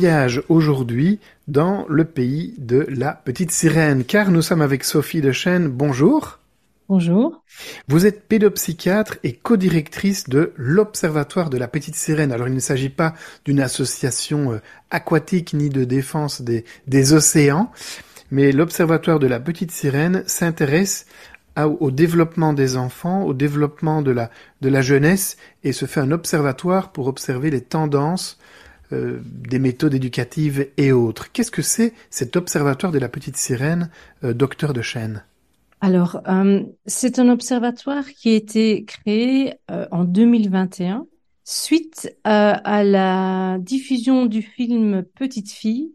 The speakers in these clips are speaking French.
Voyage aujourd'hui dans le pays de la petite sirène, car nous sommes avec Sophie Dechaine. Bonjour. Bonjour. Vous êtes pédopsychiatre et co-directrice de l'Observatoire de la Petite Sirène. Alors il ne s'agit pas d'une association euh, aquatique ni de défense des, des océans, mais l'Observatoire de la Petite Sirène s'intéresse au développement des enfants, au développement de la, de la jeunesse, et se fait un observatoire pour observer les tendances euh, des méthodes éducatives et autres. Qu'est-ce que c'est cet observatoire de la petite sirène, euh, docteur de Chêne? Alors, euh, c'est un observatoire qui a été créé en 2021 suite à, la diffusion du film Petite fille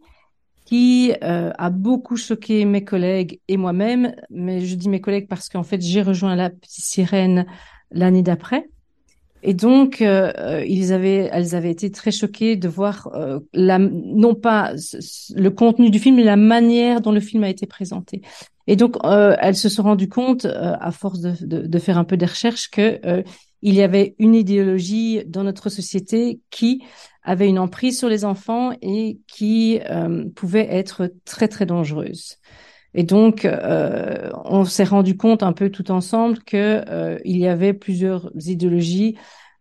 qui a beaucoup choqué mes collègues et moi-même, mais je dis mes collègues parce qu'en fait j'ai rejoint la petite sirène l'année d'après. Et donc, euh, euh, ils avaient, elles avaient été très choquées de voir euh, la, non pas le contenu du film, mais la manière dont le film a été présenté. Et donc, elles se sont rendues compte, à force de, de, de, faire un peu des recherches, que il y avait une idéologie dans notre société qui avait une emprise sur les enfants et qui pouvait être très très dangereuse. Et donc, euh, on s'est rendu compte un peu tout ensemble que euh, il y avait plusieurs idéologies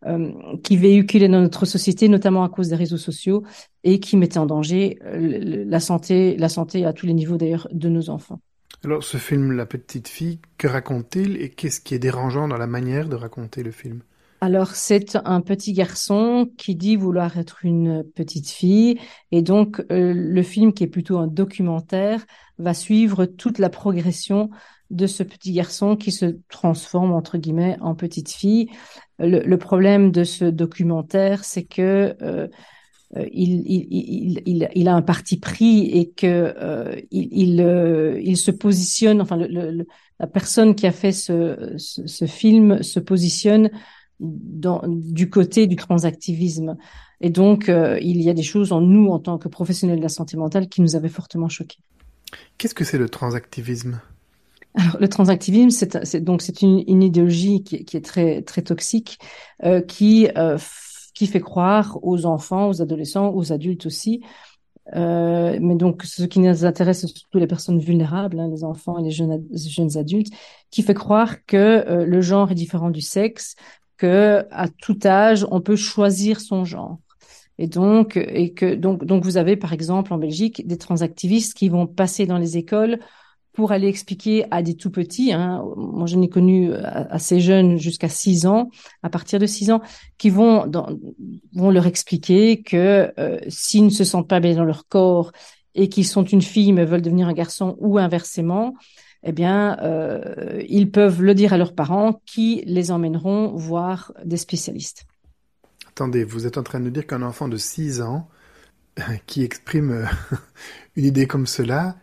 euh, qui véhiculaient dans notre société, notamment à cause des réseaux sociaux, et qui mettaient en danger la santé, la santé à tous les niveaux d'ailleurs de nos enfants. Alors, ce film, La petite fille, que raconte-t-il et qu'est-ce qui est dérangeant dans la manière de raconter le film? Alors c'est un petit garçon qui dit vouloir être une petite fille et donc le film qui est plutôt un documentaire va suivre toute la progression de ce petit garçon qui se transforme entre guillemets en petite fille. Le, problème de ce documentaire, c'est que euh, euh, il, il, il, il, a un parti pris et que euh, il, euh, il, se positionne. Enfin, le, la personne qui a fait ce, ce film se positionne dans, du côté du transactivisme. Et donc, il y a des choses en nous, en tant que professionnels de la santé mentale, qui nous avaient fortement choqués. Qu'est-ce que c'est le transactivisme? Alors, le transactivisme, c'est donc c'est une, une, idéologie qui, qui, est très très toxique, euh, qui euh, qui fait croire aux enfants, aux adolescents, aux adultes aussi. Euh, mais donc, ce qui nous intéresse, c'est surtout les personnes vulnérables, hein, les enfants et les jeunes, jeunes adultes, qui fait croire que euh, le genre est différent du sexe, que à tout âge, on peut choisir son genre. Et donc, et que donc, donc vous avez par exemple en Belgique des transactivistes qui vont passer dans les écoles pour aller expliquer à des tout petits, hein, moi je n'ai connu euh, assez jeunes jusqu'à 6 ans, à partir de 6 ans, qui vont, vont leur expliquer que euh, s'ils ne se sentent pas bien dans leur corps et qu'ils sont une fille mais veulent devenir un garçon ou inversement, eh bien, euh, ils peuvent le dire à leurs parents qui les emmèneront voir des spécialistes. Attendez, vous êtes en train de dire qu'un enfant de 6 ans qui exprime euh, une idée comme cela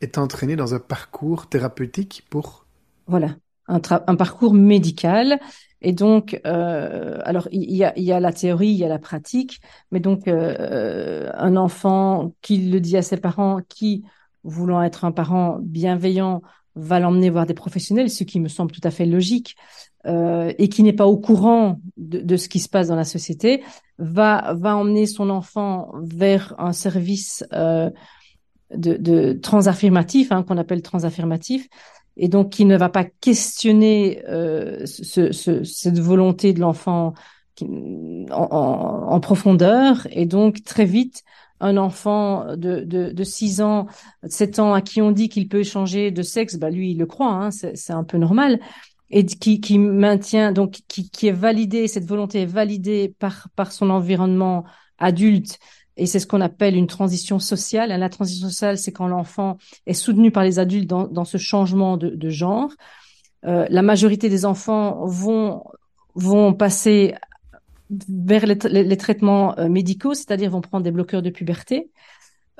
est entraîné dans un parcours thérapeutique pour... Voilà, un, un parcours médical. Et donc, euh, alors il y a, y a, la théorie, il y a la pratique, mais donc euh, un enfant qui le dit à ses parents, qui, voulant être un parent bienveillant, va l'emmener voir des professionnels, ce qui me semble tout à fait logique, euh, et qui n'est pas au courant de, de, ce qui se passe dans la société, va va emmener son enfant vers un service euh, de, de transaffirmatif, hein, qu'on appelle transaffirmatif, et donc qui ne va pas questionner euh, ce, ce, cette volonté de l'enfant en, en, en, profondeur, et donc très vite un enfant de, de, de 6 ans, 7 ans à qui on dit qu'il peut changer de sexe, bah lui il le croit, hein, c'est un peu normal. et qui, qui maintient donc qui, qui est validé, cette volonté est validée par par son environnement adulte et c'est ce qu'on appelle une transition sociale. La transition sociale, c'est quand l'enfant est soutenu par les adultes dans, dans ce changement de, de genre. Euh, la majorité des enfants vont vont passer vers les, traitements euh, médicaux, c'est-à-dire vont prendre des bloqueurs de puberté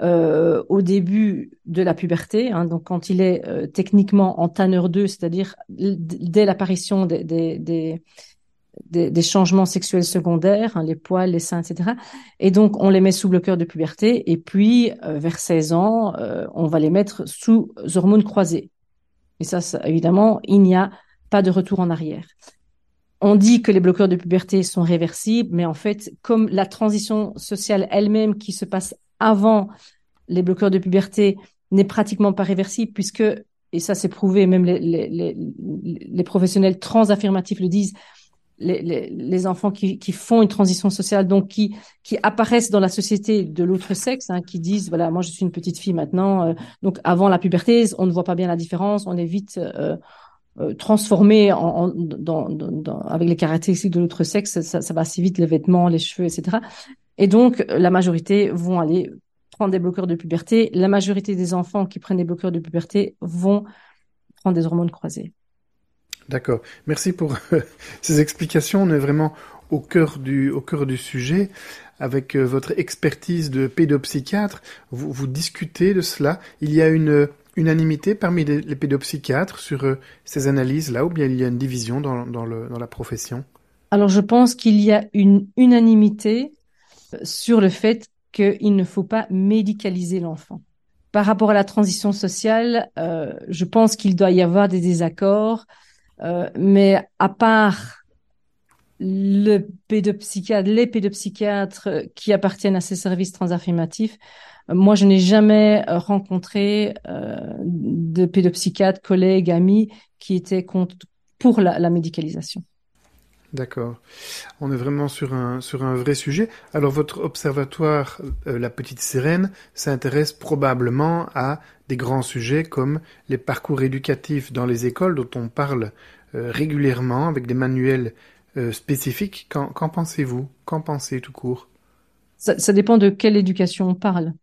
euh, au début de la puberté, hein, donc quand il est euh, techniquement en tanneur 2, c'est-à-dire dès l'apparition des, des, changements sexuels secondaires, hein, les poils, les seins, etc. Et donc on les met sous bloqueur de puberté, et puis vers 16 ans, on va les mettre sous hormones croisées. Et ça évidemment, il n'y a pas de retour en arrière. On dit que les bloqueurs de puberté sont réversibles, mais en fait, comme la transition sociale elle-même qui se passe avant les bloqueurs de puberté n'est pratiquement pas réversible puisque, et ça c'est prouvé, même les, les, les, les professionnels transaffirmatifs le disent, les, enfants qui, font une transition sociale, donc qui, qui apparaissent dans la société de l'autre sexe, hein, qui disent voilà moi je suis une petite fille maintenant, euh, donc avant la puberté on ne voit pas bien la différence, on est vite euh, euh, transformé en, en dans, dans, avec les caractéristiques de l'autre sexe, ça, ça, va assez vite les vêtements, les cheveux, etc. Et donc, la majorité vont aller prendre des bloqueurs de puberté. La majorité des enfants qui prennent des bloqueurs de puberté vont prendre des hormones croisées. D'accord. Merci pour ces explications. On est vraiment au cœur du, au cœur du sujet. Avec euh, votre expertise de pédopsychiatre, vous, vous discutez de cela. Il y a une unanimité parmi les, pédopsychiatres sur euh, ces analyses-là, ou bien il y a une division dans, la profession? Alors je pense qu'il y a une unanimité sur le fait qu'il ne faut pas médicaliser l'enfant. Par rapport à la transition sociale, euh, je pense qu'il doit y avoir des désaccords, euh, mais à part les pédopsychiatres qui appartiennent à ces services transaffirmatifs, moi, je n'ai jamais rencontré euh, de pédopsychiatres, collègues, amis qui étaient contre, pour la, la médicalisation. D'accord. On est vraiment sur un, sur un vrai sujet. Alors votre observatoire, euh, la petite sirène, s'intéresse probablement à des grands sujets comme les parcours éducatifs dans les écoles dont on parle euh, régulièrement avec des manuels euh, spécifiques. Qu'en pensez-vous? Qu'en pensez tout court? Ça, ça dépend de quelle éducation on parle.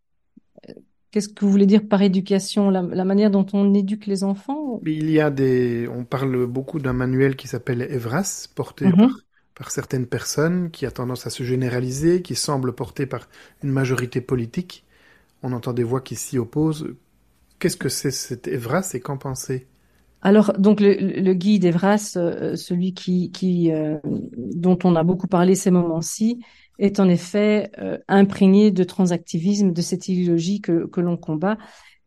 Qu'est-ce que vous voulez dire par éducation? La, la, manière dont on éduque les enfants Il y a des. On parle beaucoup d'un manuel qui s'appelle Evras, porté mhm. par, par, certaines personnes, qui a tendance à se généraliser, qui semble porté par une majorité politique. On entend des voix qui s'y opposent. Qu'est-ce que c'est cet Evras et qu'en pensez? Alors, donc le, le guide Evras, euh, celui qui, qui euh, dont on a beaucoup parlé ces moments-ci, est en effet euh, imprégné de transactivisme, de cette idéologie que, que l'on combat.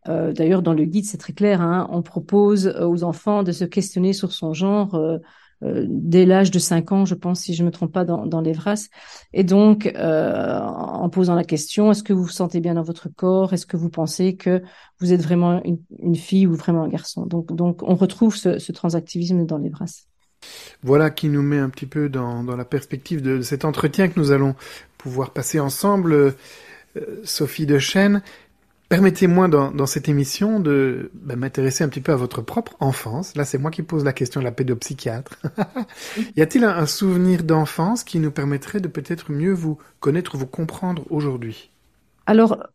Euh, D'ailleurs, dans le guide, c'est très clair, hein, on propose aux enfants de se questionner sur son genre euh, euh dès l'âge de 5 ans, je pense, si je me trompe pas, dans, dans l'Evras. Et donc, euh, en posant la question, est-ce que vous vous sentez bien dans votre corps? Est-ce que vous pensez que vous êtes vraiment une, une, fille ou vraiment un garçon? Donc, donc, on retrouve ce, ce transactivisme dans l'Evras. Voilà qui nous met un petit peu dans, la perspective de, cet entretien que nous allons pouvoir passer ensemble. Euh, Sophie de Chêne, permettez-moi dans, cette émission de bah, m'intéresser un petit peu à votre propre enfance. Là, c'est moi qui pose la question de la pédopsychiatre. y a-t-il un, souvenir d'enfance qui nous permettrait de peut-être mieux vous connaître, vous comprendre aujourd'hui? Alors,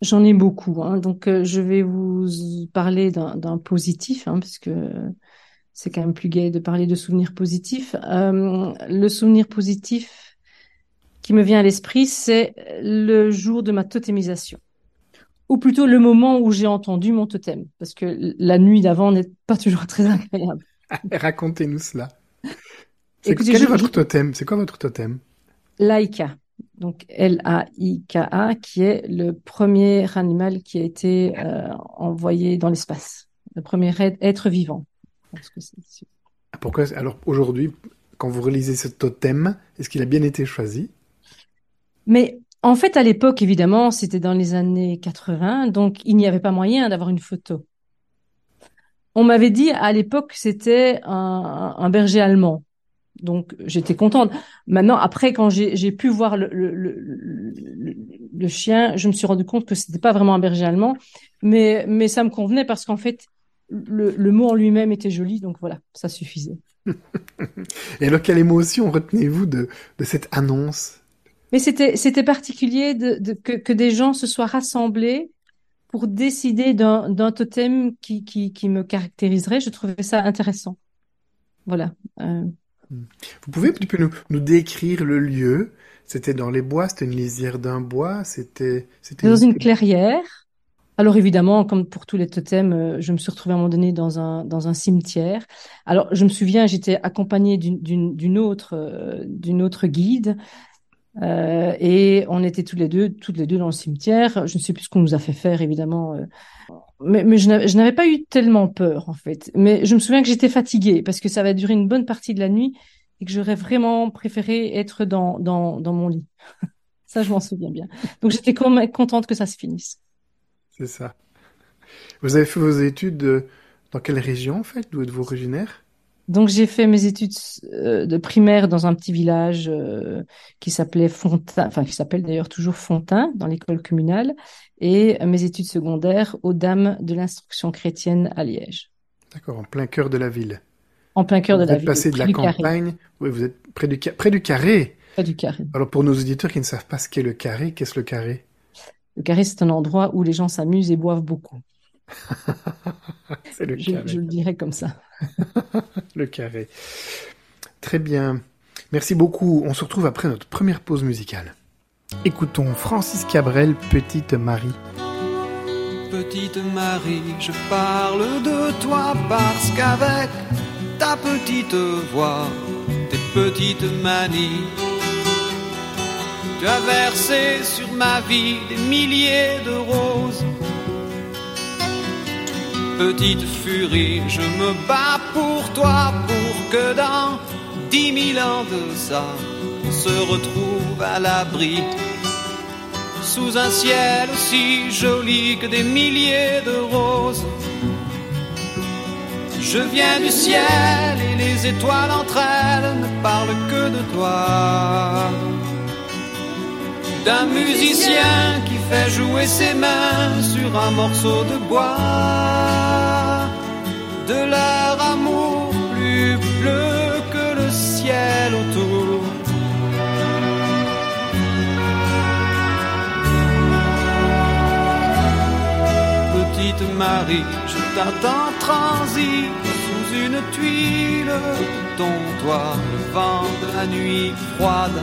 j'en ai beaucoup. Hein. Donc, euh, je vais vous parler d'un positif, hein, c'est quand même plus gai de parler de souvenirs positifs. Euh, le souvenir positif qui me vient à l'esprit, c'est le jour de ma totémisation. Ou plutôt le moment où j'ai entendu mon totem, parce que la nuit d'avant n'est pas toujours très agréable. Racontez-nous cela. Écoutez, quel est votre totem? C'est quoi votre totem? Laika. Donc L-A-I-K-A, qui est le premier animal qui a été euh, envoyé dans l'espace, le premier être vivant que c'est Pourquoi Alors aujourd'hui, quand vous relisez ce totem, est-ce qu'il a bien été choisi? Mais en fait, à l'époque, évidemment, c'était dans les années 80, donc il n'y avait pas moyen d'avoir une photo. On m'avait dit à l'époque c'était un, un, berger allemand. Donc j'étais contente. Maintenant, après, quand j'ai pu voir le, le, le, le, chien, je me suis rendu compte que c'était pas vraiment un berger allemand, mais, mais ça me convenait parce qu'en fait, le, mot en lui-même était joli, donc voilà, ça suffisait. Et alors, quelle émotion retenez-vous de, cette annonce? Mais c'était, particulier de, que, des gens se soient rassemblés pour décider d'un, totem qui, qui, me caractériserait. Je trouvais ça intéressant. Voilà. Euh. Vous pouvez un petit peu nous, nous décrire le lieu? C'était dans les bois, c'était une lisière d'un bois, c'était... C'était dans une clairière. Alors évidemment, comme pour tous les totems, euh, je me suis retrouvée à un moment donné dans un dans un cimetière. Alors je me souviens, j'étais accompagnée d'une autre euh, d'une autre guide euh, et on était tous les deux toutes les deux dans le cimetière. Je ne sais plus ce qu'on nous a fait faire évidemment, mais, mais je n'avais pas eu tellement peur en fait. Mais je me souviens que j'étais fatiguée parce que ça va durer une bonne partie de la nuit et que j'aurais vraiment préféré être dans dans dans mon lit. ça, je m'en souviens bien. Donc j'étais quand même contente que ça se finisse. C'est ça. Vous avez fait vos études euh, dans quelle région, en fait? D'où êtes-vous originaire? Donc, j'ai fait mes études euh, de primaire dans un petit village euh, qui s'appelait Fontain, enfin, qui s'appelle d'ailleurs toujours Fontain, dans l'école communale, et mes études secondaires aux Dames de l'instruction chrétienne à Liège. D'accord, en plein cœur de la ville. En plein cœur de la ville. Vous êtes passé de la campagne. Oui, vous êtes près du, près du carré. Près du carré. Alors, pour nos auditeurs qui ne savent pas ce qu'est le carré, qu'est-ce le carré? Le carré, c'est un endroit où les gens s'amusent et boivent beaucoup. c'est le je, carré. Je le dirais comme ça. le carré. Très bien. Merci beaucoup. On se retrouve après notre première pause musicale. Écoutons Francis Cabrel, Petite Marie. Petite Marie, je parle de toi parce qu'avec ta petite voix, tes petites manies, tu as versé sur ma vie des milliers de roses. Petite furie, je me bats pour toi, pour que dans dix mille ans de ça, on se retrouve à l'abri. Sous un ciel aussi joli que des milliers de roses. Je viens du ciel et les étoiles entre elles ne parlent que de toi d'un musicien qui fait jouer ses mains sur un morceau de bois, de leur amour plus bleu que le ciel autour. Petite Marie, je t'attends transi sous une tuile ton toit, le vent de la nuit froide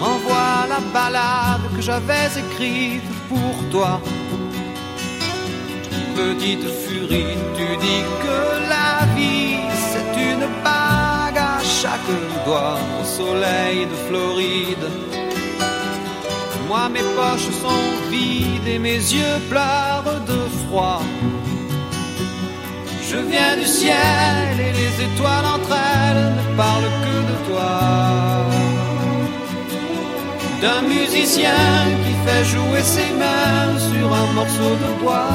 renvoie la balade que j'avais écrite pour toi. Petite furie, tu dis que la vie c'est une bague à chaque doigt au soleil de Floride. Moi mes poches sont vides et mes yeux pleurent de froid. Je viens du ciel et les étoiles entre elles ne parlent que de toi d'un musicien qui fait jouer ses mains sur un morceau de bois,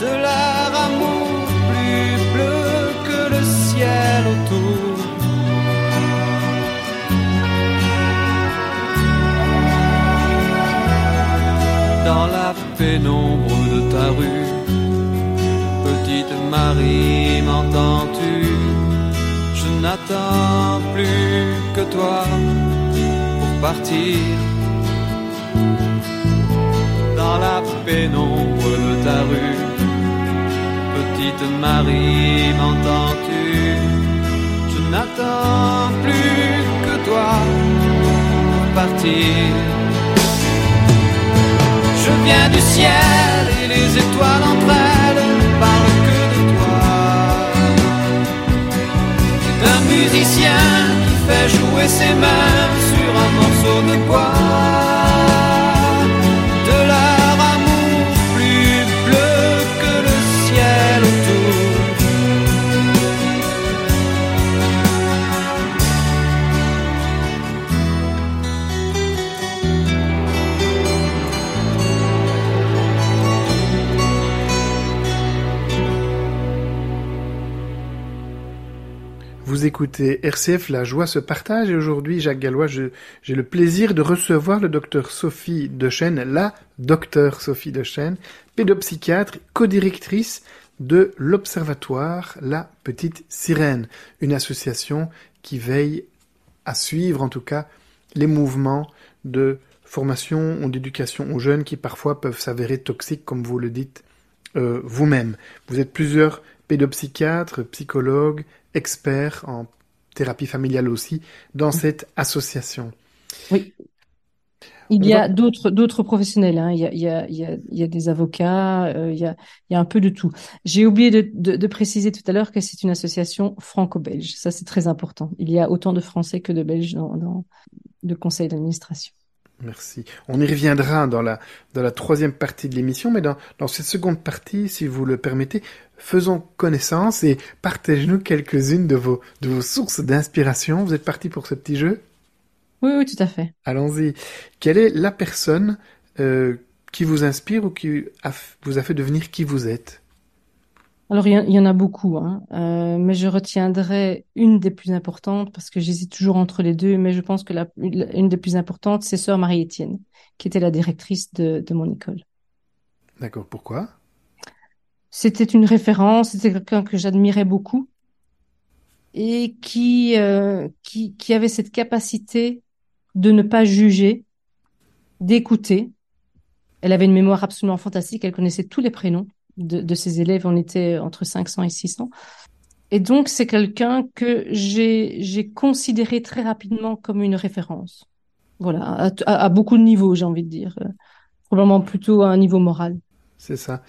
de leur amour plus bleu que le ciel autour. Dans la pénombre de ta rue, petite Marie, m'entends-tu? Je n'attends plus que toi partir dans la pénombre de ta rue. Petite Marie, m'entends-tu? Je n'attends plus que toi pour partir. Je viens du ciel et les étoiles entre elles parlent que de toi. C'est un musicien qui fait jouer ses mains un morceau Vous écoutez RCF, la joie se partage et aujourd'hui, Jacques Gallois, j'ai le plaisir de recevoir le docteur Sophie Dechêne, la docteur Sophie Dechêne, pédopsychiatre, codirectrice de l'Observatoire La Petite Sirène, une association qui veille à suivre en tout cas les mouvements de formation ou d'éducation aux jeunes qui parfois peuvent s'avérer toxiques, comme vous le dites euh, vous-même. Vous êtes plusieurs pédopsychiatres, psychologues, experts en thérapie familiale aussi, dans cette association. Oui. Il y a d'autres d'autres professionnels. Hein. Il, y a, il, y a, il, y a, il y a des avocats. Euh, il, y a, il y a un peu de tout. J'ai oublié de, de, de, préciser tout à l'heure que c'est une association franco-belge. Ça c'est très important. Il y a autant de Français que de Belges dans, dans le conseil d'administration. Merci. On y reviendra dans la, dans la troisième partie de l'émission, mais dans, dans cette seconde partie, si vous le permettez, faisons connaissance et partagez-nous quelques-unes de vos, de vos sources d'inspiration. Vous êtes parti pour ce petit jeu? Oui, oui, tout à fait. Allons-y. Quelle est la personne euh, qui vous inspire ou qui a, vous a fait devenir qui vous êtes? Alors, il y, en a beaucoup, hein. euh, mais je retiendrai une des plus importantes parce que j'hésite toujours entre les deux, mais je pense que la, une des plus importantes, c'est sœur Marie-Étienne, qui était la directrice de, de mon école. D'accord, pourquoi? C'était une référence, c'était quelqu'un que j'admirais beaucoup et qui, euh, qui, qui avait cette capacité de ne pas juger, d'écouter. Elle avait une mémoire absolument fantastique, elle connaissait tous les prénoms de, ses élèves, on était entre 500 et 600. Et donc, c'est quelqu'un que j'ai considéré très rapidement comme une référence. Voilà, à, beaucoup de niveaux, j'ai envie de dire. Probablement plutôt à un niveau moral. C'est ça.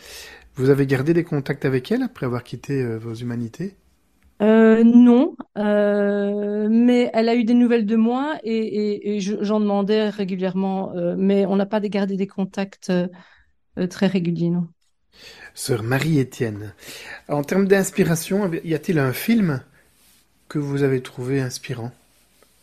Vous avez gardé des contacts avec elle après avoir quitté euh, vos humanités? Euh, non, euh, mais elle a eu des nouvelles de moi et, et, et j'en demandais régulièrement, euh, mais on n'a pas gardé des contacts très réguliers, non. Sœur Marie-Étienne. En termes d'inspiration, y a-t-il un film que vous avez trouvé inspirant?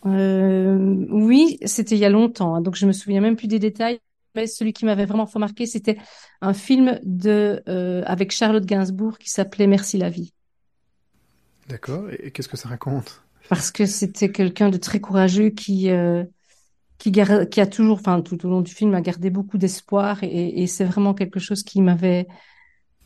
Oui, c'était il y a longtemps, hein, donc je me souviens même plus des détails. Mais celui qui m'avait vraiment remarqué, c'était un film de euh, avec Charlotte Gainsbourg qui s'appelait Merci la vie. D'accord. Et qu'est-ce que ça raconte? Parce que c'était quelqu'un de très courageux qui euh, qui, qui a toujours, enfin tout au long du film, a gardé beaucoup d'espoir et, et c'est vraiment quelque chose qui m'avait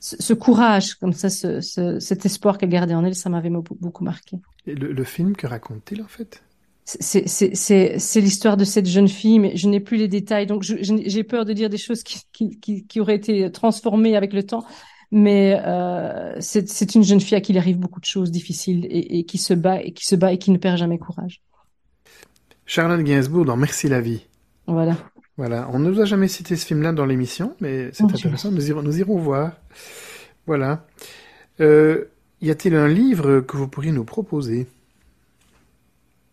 ce, courage, comme ça, ce, ce, cet espoir qu'elle gardait en elle, ça m'avait beaucoup marqué. Et le, le film, que raconte-t-il en fait? C'est l'histoire de cette jeune fille, mais je n'ai plus les détails, donc j'ai peur de dire des choses qui, qui, qui, qui, auraient été transformées avec le temps. Mais euh, c'est une jeune fille à qui il arrive beaucoup de choses difficiles et, et, qui se bat et qui se bat et qui ne perd jamais courage. Charlotte Gainsbourg dans Merci la vie. Voilà. Voilà, on ne nous a jamais cité ce film-là dans l'émission, mais c'est intéressant, nous irons, nous irons voir. Voilà. Euh, y a-t-il un livre que vous pourriez nous proposer?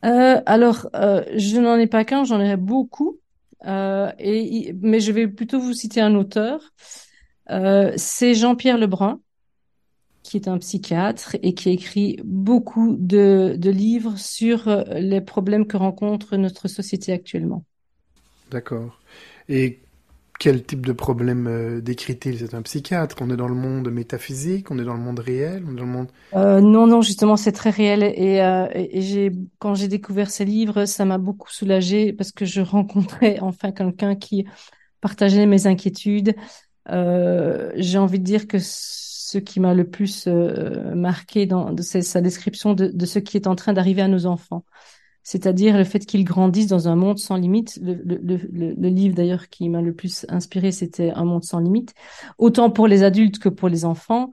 Euh, Alors, euh, je n'en ai pas qu'un, j'en ai beaucoup, euh, mais je vais plutôt vous citer un auteur. C'est Jean-Pierre Lebrun, qui est un psychiatre et qui écrit beaucoup de, de livres sur les problèmes que rencontre notre société actuellement. D'accord. Et quel type de problème euh, décrit-il? C'est un psychiatre On est dans le monde métaphysique On est dans le monde réel euh, Non, non, justement, c'est très réel. Et, euh, et j'ai, quand j'ai découvert ces livres, ça m'a beaucoup soulagée parce que je rencontrais enfin quelqu'un qui partageait mes inquiétudes. Euh, j'ai envie de dire que ce qui m'a le plus euh, marqué dans de sa description de, de ce qui est en train d'arriver à nos enfants c'est-à-dire le fait qu'ils grandissent dans un monde sans limite. Le, le, le, le livre d'ailleurs qui m'a le plus inspiré, c'était Un monde sans limite, autant pour les adultes que pour les enfants,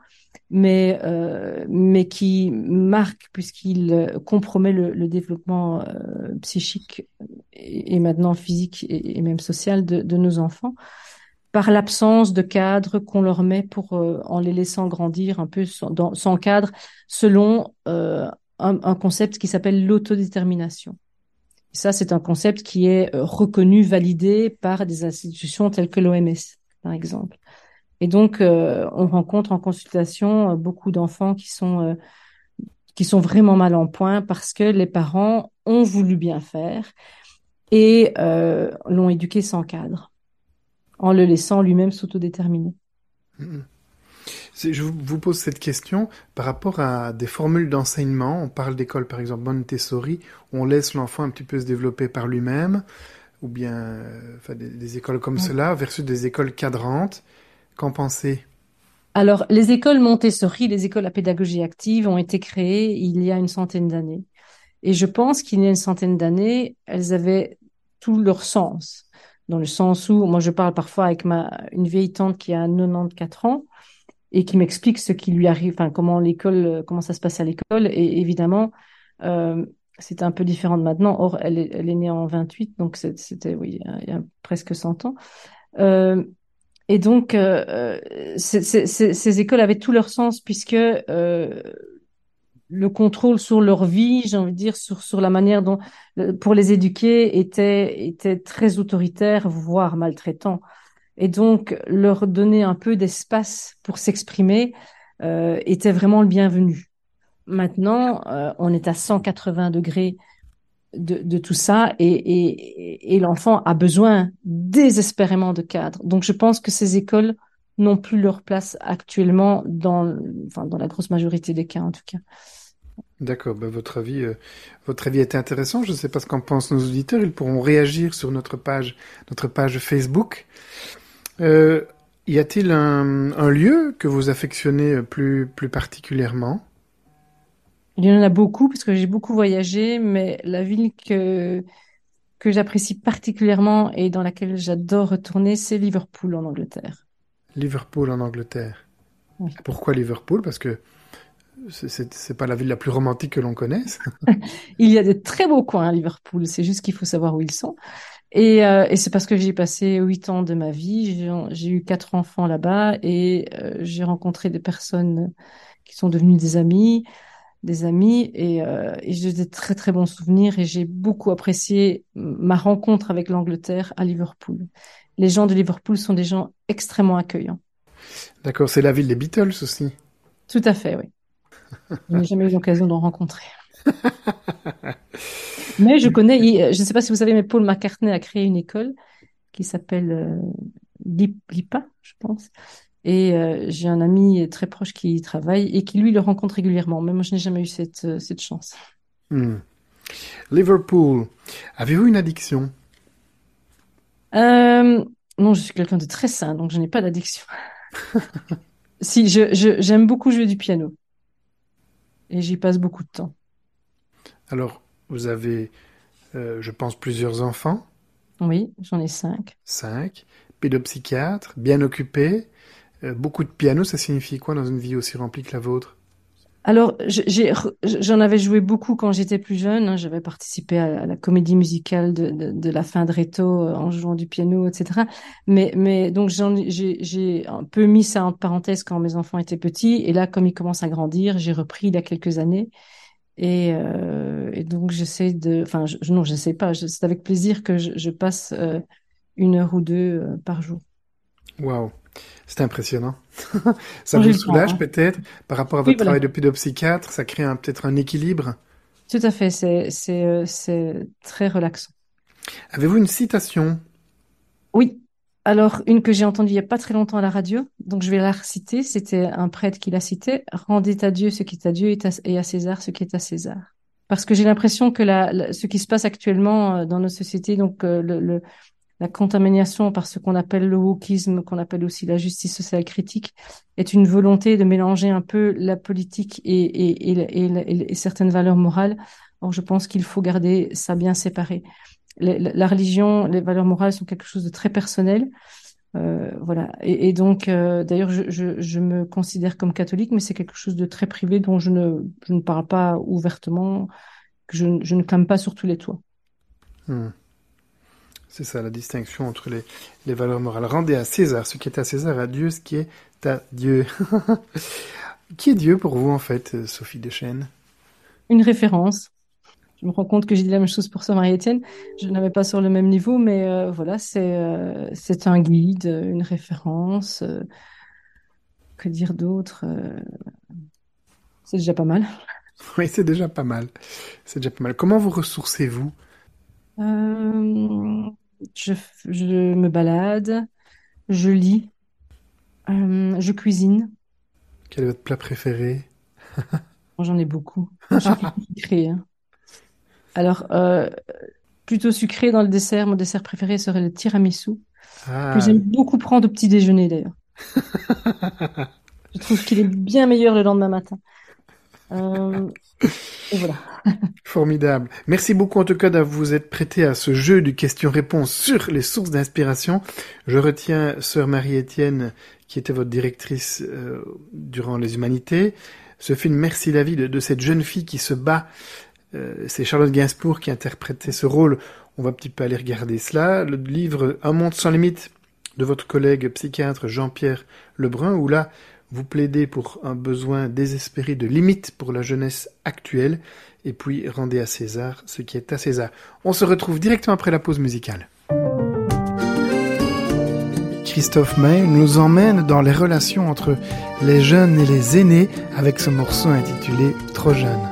mais euh, mais qui marque puisqu'il compromet le, développement euh, psychique et, maintenant physique et, même social de, de, nos enfants par l'absence de cadre qu'on leur met pour euh, en les laissant grandir un peu sans, sans cadre selon euh, un, concept qui s'appelle l'autodétermination. Ça, c'est un concept qui est euh, reconnu, validé par des institutions telles que l'OMS, par exemple. Et donc, euh, on rencontre en consultation euh, beaucoup d'enfants qui sont qui sont vraiment mal en point parce que les parents ont voulu bien faire et l'ont éduqué sans cadre, en le laissant lui-même s'autodéterminer. Mmh. Je vous pose cette question par rapport à des formules d'enseignement. On parle d'école, par exemple, Montessori, où on laisse l'enfant un petit peu se développer par lui-même, ou bien euh, enfin, des, écoles comme cela, versus des écoles cadrantes. Qu'en pensez Alors, les écoles Montessori, les écoles à pédagogie active, ont été créées il y a une centaine d'années. Et je pense qu'il y a une centaine d'années, elles avaient tout leur sens. Dans le sens où, moi, je parle parfois avec ma, une vieille tante qui a 94 ans et qui m'explique ce qui lui arrive, enfin, comment l'école, comment ça se passe à l'école. Et évidemment, euh, c'était un peu différent de maintenant. Or, elle est, elle est née en 28, donc c'était, oui, il y a presque 100 ans. Euh, et donc, euh, ces écoles avaient tout leur sens puisque euh, le contrôle sur leur vie, j'ai envie de dire, sur, sur la manière dont, euh, pour les éduquer, était, était très autoritaire, voire maltraitant. Et donc, leur donner un peu d'espace pour s'exprimer euh, était vraiment le bienvenu. Maintenant, euh, on est à 180 degrés de, tout ça et, l'enfant a besoin désespérément de cadres. Donc, je pense que ces écoles n'ont plus leur place actuellement dans, enfin, dans la grosse majorité des cas, en tout cas. D'accord, ben votre avis, euh, votre avis était intéressant. Je ne sais pas ce qu'en pensent nos auditeurs. Ils pourront réagir sur notre page, notre page Facebook. Euh, y a-t-il un, un, lieu que vous affectionnez plus, plus particulièrement? Il y en a beaucoup parce que j'ai beaucoup voyagé, mais la ville que que j'apprécie particulièrement et dans laquelle j'adore retourner, c'est Liverpool en Angleterre. Liverpool en Angleterre. Oui. Pourquoi Liverpool? Parce que c'est pas la ville la plus romantique que l'on connaisse. il y a de très beaux coins à Liverpool, c'est juste qu'il faut savoir où ils sont. Et, euh, et c'est parce que j'ai passé huit ans de ma vie, j'ai eu quatre enfants là-bas et euh, j'ai rencontré des personnes qui sont devenues des amis, des amis et, euh, et j'ai des très très bons souvenirs et j'ai beaucoup apprécié ma rencontre avec l'Angleterre à Liverpool. Les gens de Liverpool sont des gens extrêmement accueillants. D'accord, c'est la ville des Beatles aussi. Tout à fait, oui. Je n'ai jamais eu l'occasion d'en rencontrer. mais je connais, je ne sais pas si vous savez, mais Paul McCartney a créé une école qui s'appelle euh, LIPA, je pense. Et euh, j'ai un ami très proche qui y travaille et qui, lui, le rencontre régulièrement. Mais moi, je n'ai jamais eu cette, euh, cette chance. Hmm. Liverpool, avez-vous une addiction? Euh, Non, je suis quelqu'un de très sain, donc je n'ai pas d'addiction. si, je, j'aime beaucoup jouer du piano et j'y passe beaucoup de temps. Alors, vous avez, euh, je pense, plusieurs enfants Oui, j'en ai cinq. Cinq. Pédopsychiatre, bien occupé, euh, beaucoup de piano, ça signifie quoi dans une vie aussi remplie que la vôtre? Alors, j'en avais joué beaucoup quand j'étais plus jeune. Hein. J'avais participé à, la comédie musicale de, de, de, la fin de Réto euh, en jouant du piano, etc. Mais, mais donc j'ai un peu mis ça en parenthèse quand mes enfants étaient petits. Et là, comme ils commencent à grandir, j'ai repris il y a quelques années. Et, euh, et donc j'essaie de, enfin je, non, je sais pas. C'est avec plaisir que je, je passe euh, une heure ou deux euh, par jour. Waouh. C'est impressionnant. ça vous soulage hein. peut-être par rapport à votre travail de pédopsychiatre Ça crée peut-être un équilibre? Tout à fait, c'est euh, très relaxant. Avez-vous une citation? Oui. Alors, une que j'ai entendue il n'y a pas très longtemps à la radio, donc je vais la reciter. C'était un prêtre qui l'a citée. Rendez à Dieu ce qui est à Dieu et à César ce qui est à César. Parce que j'ai l'impression que la, ce qui se passe actuellement euh, dans nos sociétés, donc euh, la contamination par ce qu'on appelle le wokisme, qu'on appelle aussi la justice sociale critique, est une volonté de mélanger un peu la politique et, et, et, et certaines valeurs morales. Or, je pense qu'il faut garder ça bien séparé. La, la, religion, les valeurs morales sont quelque chose de très personnel. Euh, voilà. Et, donc, euh, d'ailleurs, je, je, je, me considère comme catholique, mais c'est quelque chose de très privé dont je ne, je ne parle pas ouvertement, que je, je ne clame pas sur tous les toits. Hmm. C'est ça la distinction entre les, les, valeurs morales. Rendez à César ce qui est à César, à Dieu ce qui est à Dieu. qui est Dieu pour vous en fait, euh, Sophie Deschênes? Une référence. Je me rends compte que j'ai dit la même chose pour ça, Marie-Étienne. Je n'avais pas sur le même niveau, mais euh, voilà, c'est euh, c'est un guide, une référence. Euh, que dire d'autre C'est déjà pas mal. Oui, c'est déjà pas mal. C'est déjà pas mal. Comment vous ressourcez-vous? Je, je me balade, je lis, euh, je cuisine. Quel est votre plat préféré? J'en ai beaucoup. sucré. Hein. Alors, euh, plutôt sucré dans le dessert. Mon dessert préféré serait le tiramisu. Ah. Que j'aime beaucoup prendre au petit déjeuner d'ailleurs. Je trouve qu'il est bien meilleur le lendemain matin. Euh, et voilà. Formidable. Merci beaucoup en tout cas de vous être prêté à ce jeu de questions-réponses sur les sources d'inspiration. Je retiens sœur Marie-Étienne qui était votre directrice euh, durant les humanités. Ce film Merci la vie de, cette jeune fille qui se bat. Euh, c'est Charlotte Gainsbourg qui interprétait ce rôle. On va un petit peu aller regarder cela. Le livre Un monde sans limite de votre collègue psychiatre Jean-Pierre Lebrun, où là, vous plaidez pour un besoin désespéré de limite pour la jeunesse actuelle, et puis rendez à César ce qui est à César. On se retrouve directement après la pause musicale. Christophe May nous emmène dans les relations entre les jeunes et les aînés avec ce morceau intitulé Trop jeune.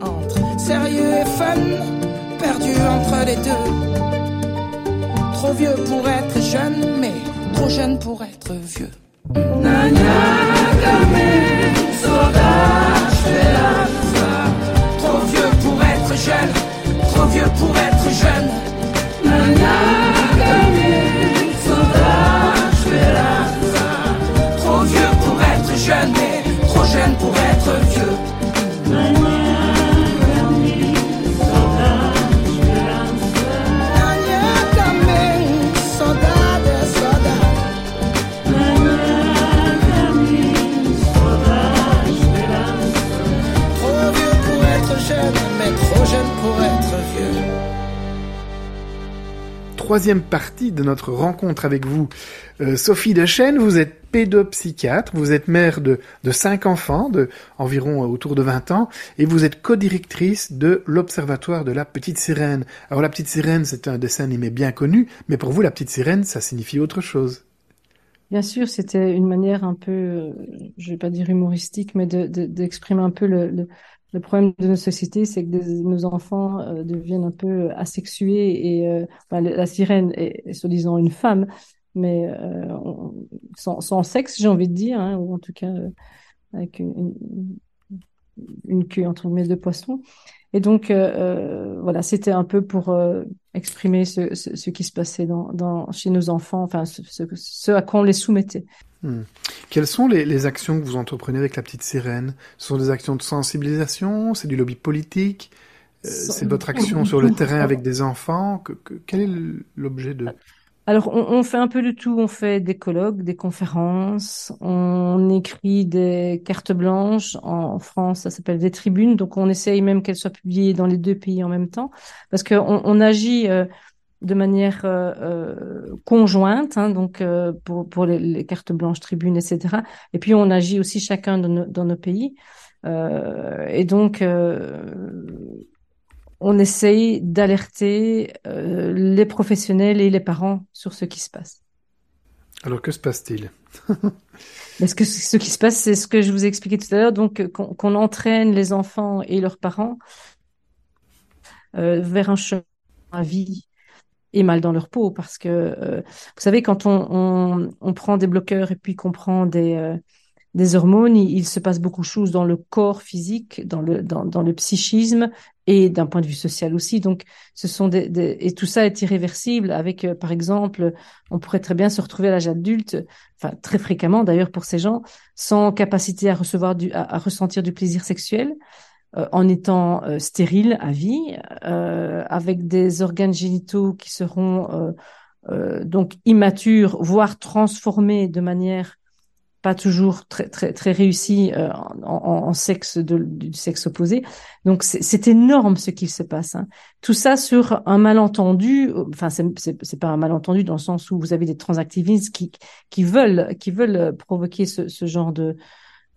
entre sérieux et fun, perdu entre les deux. Trop vieux pour être jeune, mais trop jeune pour être vieux. Trop vieux pour être jeune, trop vieux pour être troisième partie de notre rencontre avec vous. Euh, Sophie Dechaine, vous êtes pédopsychiatre, vous êtes mère de, cinq enfants, de environ euh, autour de 20 ans, et vous êtes co-directrice de l'Observatoire de la Petite Sirène. Alors la Petite Sirène, c'est un dessin animé bien connu, mais pour vous, la Petite Sirène, ça signifie autre chose. Bien sûr, c'était une manière un peu, euh, je vais pas dire humoristique, mais d'exprimer de, un peu le, le problème de nos sociétés, c'est que nos enfants euh, deviennent un peu asexués et euh, la sirène est, soi-disant une femme, mais euh, sans, sexe, j'ai envie de dire, hein, ou en tout cas avec une, queue entre mes deux poissons. Et donc voilà, c'était un peu pour exprimer ce, qui se passait chez nos enfants, enfin ce, à quoi on les soumettait. Hmm. Quelles sont les, les, actions que vous entreprenez avec la petite sirène? Ce sont des actions de sensibilisation C'est du lobby politique euh, C'est votre action sur le terrain avec des enfants que, que, Quel est l'objet de... Alors, on, on, fait un peu de tout. On fait des colloques, des conférences, on écrit des cartes blanches. En France, ça s'appelle des tribunes. Donc, on essaye même qu'elles soient publiées dans les deux pays en même temps. Parce qu'on on agit... Euh, de manière euh, euh, conjointe, hein, donc euh, pour, pour les, les, cartes blanches, tribunes, etc. Et puis on agit aussi chacun dans nos, dans nos pays. Euh, et donc on essaye d'alerter les professionnels et les parents sur ce qui se passe. Alors que se passe-t-il? Parce que ce qui se passe, c'est ce que je vous ai expliqué tout à l'heure, donc qu'on qu entraîne les enfants et leurs parents vers un chemin à vie et mal dans leur peau parce que euh, vous savez quand on, on, on, prend des bloqueurs et puis qu'on prend des euh, des hormones, il, se passe beaucoup de choses dans le corps physique, dans le dans, dans le psychisme et d'un point de vue social aussi. Donc ce sont des, des et tout ça est irréversible avec euh, par exemple, on pourrait très bien se retrouver à l'âge adulte, enfin très fréquemment d'ailleurs pour ces gens, sans capacité à recevoir du à, à ressentir du plaisir sexuel en étant euh, stérile à vie, euh, avec des organes génitaux qui seront donc immatures, voire transformés de manière pas toujours très très très réussie en, en, sexe de, du sexe opposé. Donc c'est énorme ce qu'il se passe. Hein. Tout ça sur un malentendu. Enfin c'est pas un malentendu dans le sens où vous avez des transactivistes qui qui veulent qui veulent provoquer ce, ce genre de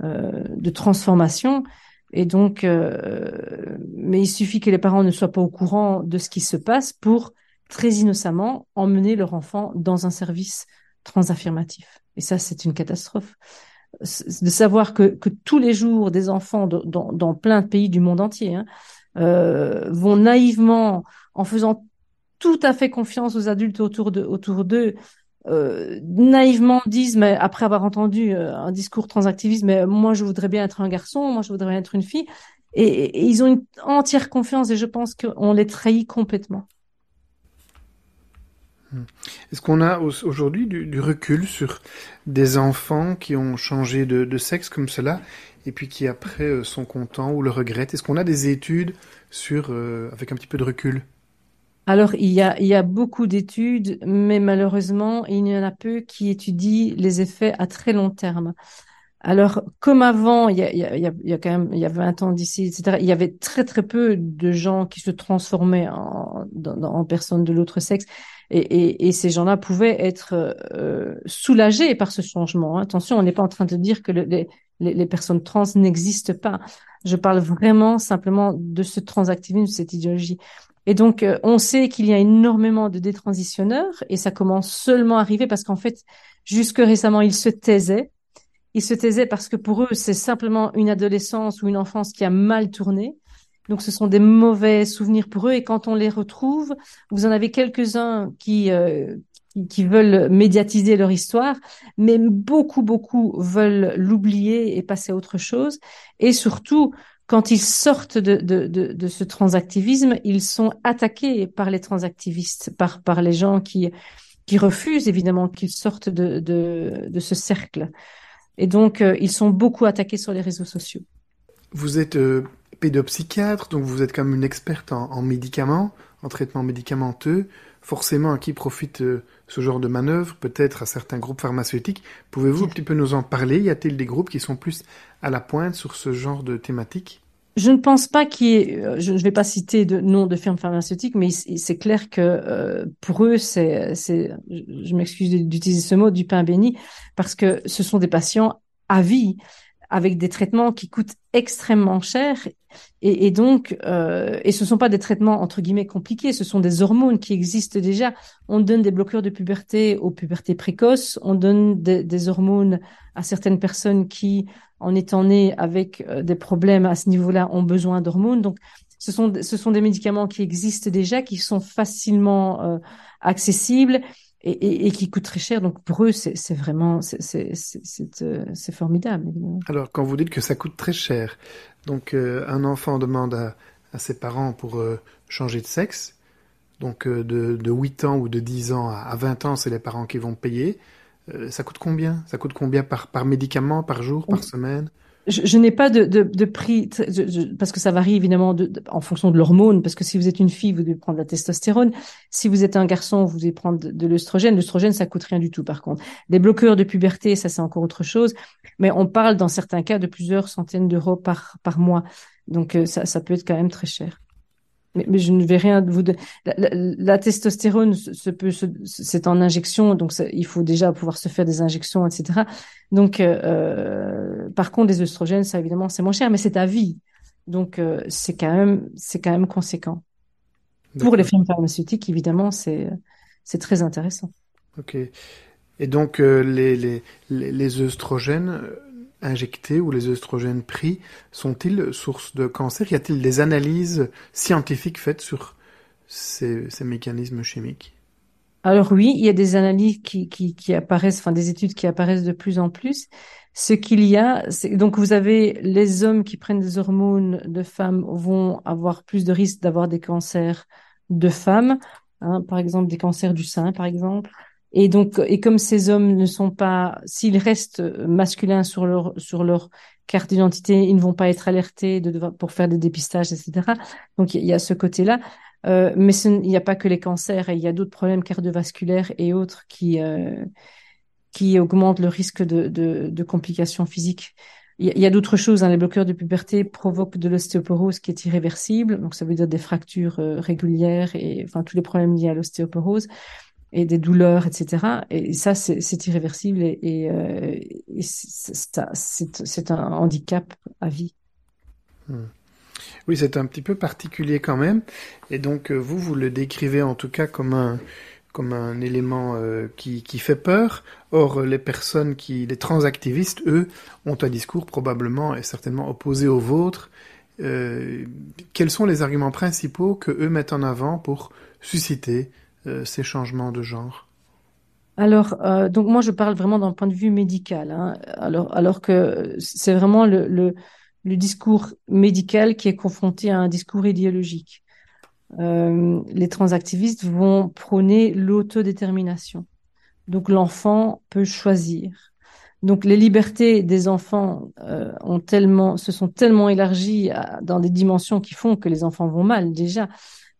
de transformation et donc, euh, mais il suffit que les parents ne soient pas au courant de ce qui se passe pour très innocemment emmener leur enfant dans un service transaffirmatif. Et ça, c'est une catastrophe. De savoir que, que tous les jours, des enfants dans, dans, plein de pays du monde entier hein, euh, vont naïvement, en faisant tout à fait confiance aux adultes autour de autour d'eux, euh, naïvement disent, mais après avoir entendu euh, un discours transactiviste, mais moi je voudrais bien être un garçon, moi je voudrais bien être une fille, et, ils ont une entière confiance et je pense qu'on les trahit complètement. Hmm. Est-ce qu'on a aujourd'hui du, recul sur des enfants qui ont changé de, sexe comme cela et puis qui après euh, sont contents ou le regrettent? Est-ce qu'on a des études sur avec un petit peu de recul? Alors, il y a, beaucoup d'études, mais malheureusement, il y en a peu qui étudient les effets à très long terme. Alors, comme avant, il y a, il y a, quand même, il y a 20 ans d'ici, etc., il y avait très, très peu de gens qui se transformaient en, personnes de l'autre sexe. Et, ces gens-là pouvaient être euh, soulagés par ce changement. Attention, on n'est pas en train de dire que le, les, les, les, personnes trans n'existent pas. Je parle vraiment simplement de ce transactivisme, de cette idéologie. Et donc, euh, on sait qu'il y a énormément de détransitionneurs et ça commence seulement à arriver parce qu'en fait, jusque récemment, ils se taisaient. Ils se taisaient parce que pour eux, c'est simplement une adolescence ou une enfance qui a mal tourné. Donc, ce sont des mauvais souvenirs pour eux. Et quand on les retrouve, vous en avez quelques-uns qui, euh, qui, veulent médiatiser leur histoire, mais beaucoup, beaucoup veulent l'oublier et passer à autre chose. Et surtout, quand ils sortent de, de, de, ce transactivisme, ils sont attaqués par les transactivistes, par, par les gens qui, qui refusent évidemment qu'ils sortent de, ce cercle. Et donc, euh, ils sont beaucoup attaqués sur les réseaux sociaux. Vous êtes euh, pédopsychiatre, donc vous êtes comme une experte en, en, médicaments, en traitement médicamenteux. Forcément, à qui profite euh, ce genre de manœuvre Peut-être à certains groupes pharmaceutiques. Pouvez-vous un petit peu nous en parler? Y a-t-il des groupes qui sont plus à la pointe sur ce genre de thématique? Je ne pense pas qu'il y ait, euh, je ne vais pas citer de nom de firmes pharmaceutiques, mais c'est clair que euh, pour eux, c'est, c'est, je m'excuse d'utiliser ce mot, du pain béni, parce que ce sont des patients à vie avec des traitements qui coûtent extrêmement cher et, donc euh, et ce sont pas des traitements entre guillemets compliqués, ce sont des hormones qui existent déjà. On donne des bloqueurs de puberté aux pubertés précoces, on donne des, hormones à certaines personnes qui en étant nées avec euh, des problèmes à ce niveau-là ont besoin d'hormones. Donc ce sont ce sont des médicaments qui existent déjà, qui sont facilement euh, accessibles et, qui coûte très cher. Donc pour eux, c'est vraiment c'est euh, formidable. Alors quand vous dites que ça coûte très cher, donc euh, un enfant demande à, à ses parents pour euh, changer de sexe, donc euh, de, de 8 ans ou de 10 ans à, à 20 ans, c'est les parents qui vont payer. ça coûte combien? Ça coûte combien par, par médicament, par jour, par semaine? Je, n'ai pas de, de, de prix parce que ça varie évidemment de, en fonction de l'hormone. Parce que si vous êtes une fille, vous devez prendre la testostérone. Si vous êtes un garçon, vous devez prendre de, l'œstrogène. L'œstrogène, ça coûte rien du tout. Par contre, des bloqueurs de puberté, ça c'est encore autre chose. Mais on parle dans certains cas de plusieurs centaines d'euros par mois. Donc euh, ça peut être quand même très cher. Mais, je ne vais rien vous de... la, testostérone se peut c'est en injection donc il faut déjà pouvoir se faire des injections etc donc euh, euh, par contre les oestrogènes ça évidemment c'est moins cher mais c'est à vie. Donc euh, c'est quand même c'est quand même conséquent. Pour les firmes pharmaceutiques évidemment c'est c'est très intéressant. Ok. Et donc les, les les les œstrogènes injectés ou les œstrogènes pris sont-ils source de cancer? Y a-t-il des analyses scientifiques faites sur ces, mécanismes chimiques? Alors oui, il y a des analyses qui, qui, apparaissent, enfin des études qui apparaissent de plus en plus. Ce qu'il y a, c'est donc vous avez les hommes qui prennent des hormones de femmes vont avoir plus de risques d'avoir des cancers de femmes, hein, par exemple des cancers du sein, par exemple. Et donc, et comme ces hommes ne sont pas, s'ils restent masculins sur leur sur leur carte d'identité, ils ne vont pas être alertés de, pour faire des dépistages, etc. Donc il y, a ce côté-là. Euh, mais il n'y a pas que les cancers, il y a d'autres problèmes cardiovasculaires et autres qui euh, qui augmentent le risque de, de, de complications physiques. Il y a, d'autres choses. Hein. Les bloqueurs de puberté provoquent de l'ostéoporose qui est irréversible, donc ça veut dire des fractures euh, régulières et enfin tous les problèmes liés à l'ostéoporose et des douleurs, etc. Et ça, c'est irréversible et, euh, c'est un handicap à vie. Hmm. Oui, c'est un petit peu particulier quand même. Et donc, euh, vous, vous le décrivez en tout cas comme un, comme un élément euh, qui, qui fait peur. Or, les personnes qui, les transactivistes, eux, ont un discours probablement et certainement opposé au vôtre. Quels sont les arguments principaux que eux mettent en avant pour susciter euh, ces changements de genre alors, euh, donc moi, je parle vraiment d'un point de vue médical, hein. alors, alors que c'est vraiment le, discours médical qui est confronté à un discours idéologique. Euh, les transactivistes vont prôner l'autodétermination. Donc, l'enfant peut choisir. Donc, les libertés des enfants ont tellement, se sont tellement élargies dans des dimensions qui font que les enfants vont mal déjà.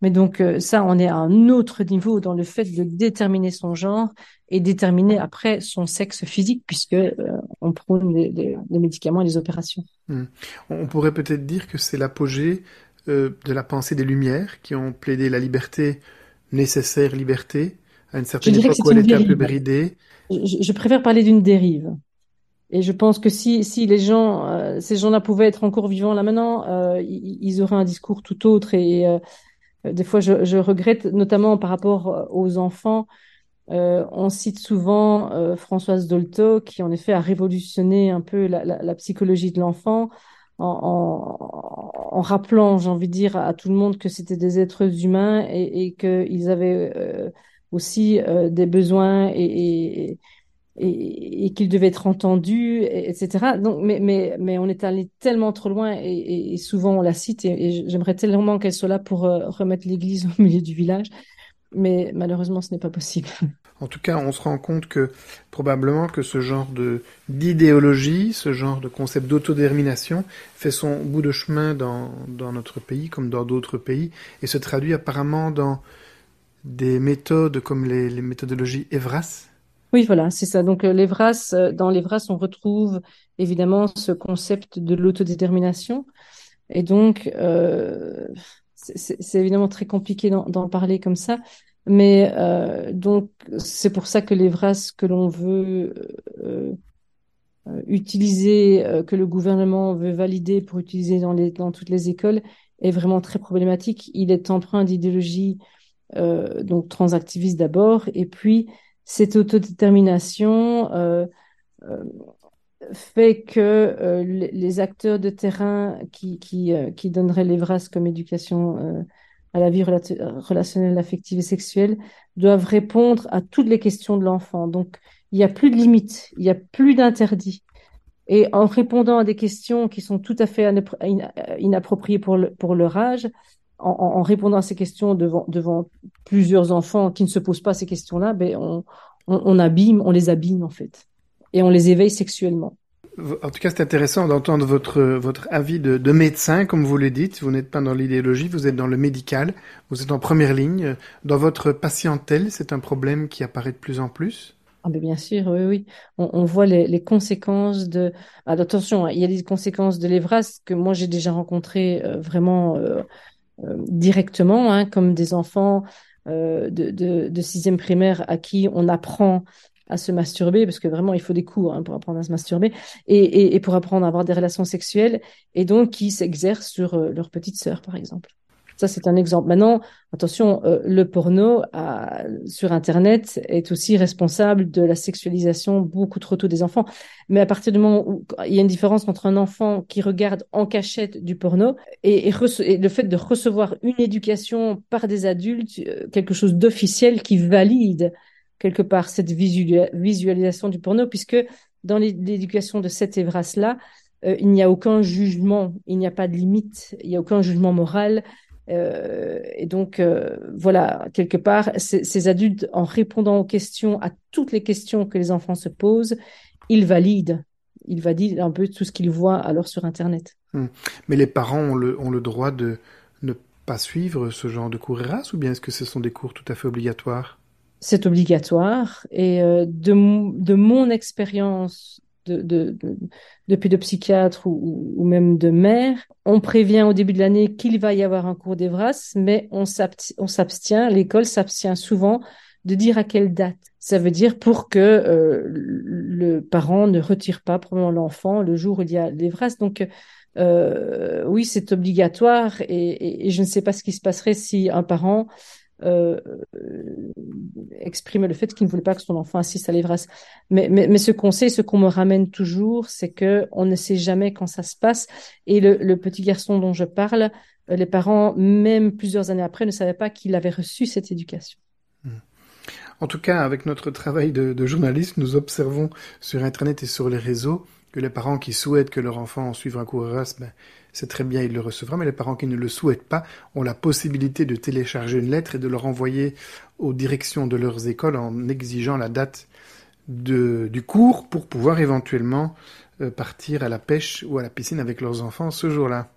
Mais donc euh, ça, on est à un autre niveau dans le fait de déterminer son genre et déterminer après son sexe physique, puisque euh, on prône les, médicaments et les opérations. Hmm. On pourrait peut-être dire que c'est l'apogée euh, de la pensée des Lumières qui ont plaidé la liberté nécessaire, liberté, à une certaine époque où elle était un peu bridée. Je, préfère parler d'une dérive. Et je pense que si, si les gens, ces gens-là pouvaient être encore vivants là maintenant, ils, ils, auraient un discours tout autre et euh, des fois, je, regrette, notamment par rapport euh, aux enfants. Euh, on cite souvent Françoise Dolto, qui en effet a révolutionné un peu la, psychologie de l'enfant, en, rappelant, j'ai envie de dire, à tout le monde que c'était des êtres humains et, qu'ils avaient aussi des besoins et, et, qu'il devait être entendu, etc. Donc, mais, mais, mais on est allé tellement trop loin et, souvent on la cite et, j'aimerais tellement qu'elle soit là pour euh, remettre l'église au milieu du village, mais malheureusement ce n'est pas possible. En tout cas, on se rend compte que probablement que ce genre de d'idéologie, ce genre de concept d'autodétermination fait son bout de chemin dans, dans notre pays comme dans d'autres pays et se traduit apparemment dans des méthodes comme les, les méthodologies Evras, oui, voilà, c'est ça. Donc, euh, l'Evras, euh, dans l'Evras, on retrouve évidemment ce concept de l'autodétermination. Et donc, euh, c'est évidemment très compliqué d'en parler comme ça. Mais euh, donc, c'est pour ça que l'Evras que l'on veut euh, utiliser, que le gouvernement veut valider pour utiliser dans, les, dans toutes les écoles, est vraiment très problématique. Il est empreint d'idéologie donc transactiviste d'abord, et puis cette autodétermination euh, euh, fait que euh, les, acteurs de terrain qui, qui, qui donneraient les comme éducation à la vie relationnelle, affective et sexuelle doivent répondre à toutes les questions de l'enfant. Donc, il n'y a plus de limites, il n'y a plus d'interdits. Et en répondant à des questions qui sont tout à fait inappropriées pour leur âge, en, répondant à ces questions devant, devant plusieurs enfants qui ne se posent pas ces questions-là, ben on, on, abîme, on les abîme en fait, et on les éveille sexuellement. En tout cas, c'est intéressant d'entendre votre votre avis de, de, médecin, comme vous le dites. Vous n'êtes pas dans l'idéologie, vous êtes dans le médical. Vous êtes en première ligne. Dans votre patientèle, c'est un problème qui apparaît de plus en plus? Ah ben bien sûr, oui, oui. On, voit les, les, conséquences de. Ah, attention, hein, il y a des conséquences de l'Evras que moi j'ai déjà rencontrées euh, vraiment euh, directement, hein, comme des enfants de, de, sixième primaire à qui on apprend à se masturber, parce que vraiment il faut des cours hein, pour apprendre à se masturber, et, et, et, pour apprendre à avoir des relations sexuelles, et donc qui s'exercent sur leur petite sœur, par exemple. Ça, c'est un exemple. Maintenant, attention, euh, le porno sur Internet est aussi responsable de la sexualisation beaucoup trop tôt des enfants. Mais à partir du moment où il y a une différence entre un enfant qui regarde en cachette du porno et, le fait de recevoir une éducation par des adultes, euh, quelque chose d'officiel qui valide quelque part cette visualisation du porno, puisque dans l'éducation de cette Evras-là, euh, il n'y a aucun jugement, il n'y a pas de limite, il n'y a aucun jugement moral, euh, et donc, euh, voilà, quelque part, ces adultes, en répondant aux questions, à toutes les questions que les enfants se posent, ils valident. Ils valident un peu tout ce qu'ils voient alors sur Internet. Hmm. Mais les parents ont le, ont le droit de ne pas suivre ce genre de cours Eras ou bien est-ce que ce sont des cours tout à fait obligatoires? C'est obligatoire. Et euh, de, de mon expérience de, de, de, pédopsychiatre ou, ou, même de mère. On prévient au début de l'année qu'il va y avoir un cours d'Evras, mais on s'abstient, l'école s'abstient souvent de dire à quelle date. Ça veut dire pour que euh, le parent ne retire pas probablement l'enfant le jour où il y a l'Evras. Donc euh, oui, c'est obligatoire et, je ne sais pas ce qui se passerait si un parent euh, exprime le fait qu'il ne voulait pas que son enfant assiste à l'Evras. Mais, mais, mais, ce qu'on sait, ce qu'on me ramène toujours, c'est que on ne sait jamais quand ça se passe. Et le, petit garçon dont je parle, euh, les parents, même plusieurs années après, ne savaient pas qu'il avait reçu cette éducation. En tout cas, avec notre travail de, de journaliste, nous observons sur Internet et sur les réseaux que les parents qui souhaitent que leur enfant suive un cours Erasmus, ben, c'est très bien, il le recevra, mais les parents qui ne le souhaitent pas ont la possibilité de télécharger une lettre et de leur envoyer aux directions de leurs écoles en exigeant la date de, du cours pour pouvoir éventuellement euh, partir à la pêche ou à la piscine avec leurs enfants ce jour-là.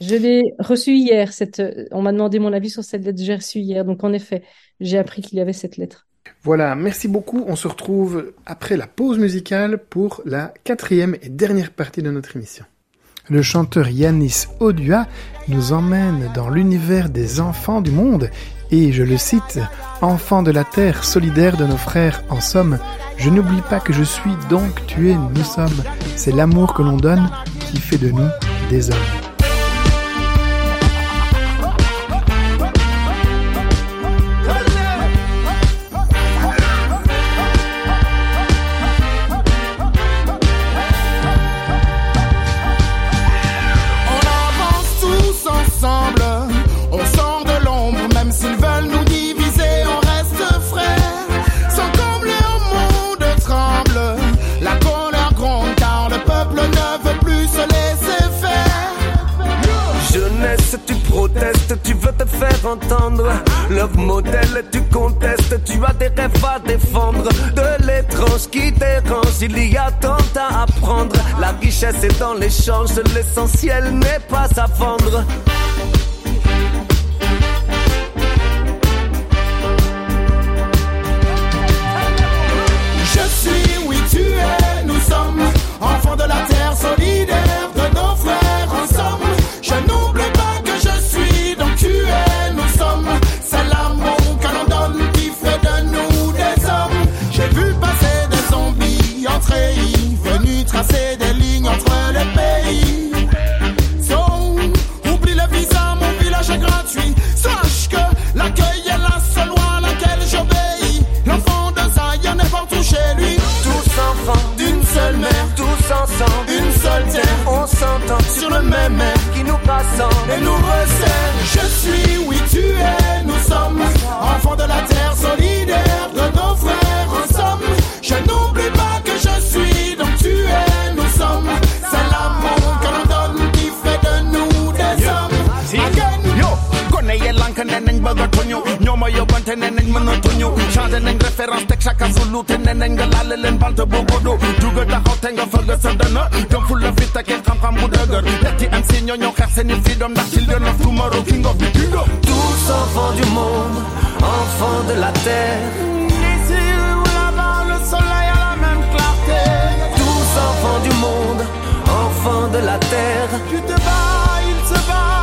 Je l'ai reçu hier. Cette, on m'a demandé mon avis sur cette lettre. J'ai reçu hier. Donc en effet, j'ai appris qu'il y avait cette lettre. Voilà, merci beaucoup. On se retrouve après la pause musicale pour la quatrième et dernière partie de notre émission. Le chanteur Yanis Odua nous emmène dans l'univers des enfants du monde et, je le cite, Enfants de la terre, solidaire de nos frères, en somme, je n'oublie pas que je suis donc tué, nous sommes. C'est l'amour que l'on donne qui fait de nous des hommes. Tu veux te faire entendre. Leur modèle, tu contestes, tu as des rêves à défendre. De l'étrange qui dérange, il y a tant à apprendre. La richesse est dans l'échange, l'essentiel n'est pas à vendre. Ma yóbbante ne nañ mënatuñu changé nañ référence teg chaka sulu te ne nañ nga laale leen balte bu gudd duga taxaw te nga fëgg sa dëna gëm fu la fi tekkee xam-xam bu dëgër letti am si ñoo ñoo xeex seeni freedom ndax children of tomorrow king of the kingdom Tous enfants du monde, enfants de la terre. Ici ou là-bas, le soleil a la même clarté. Tous enfants du monde, enfants de la terre. Tu te bats, il se bat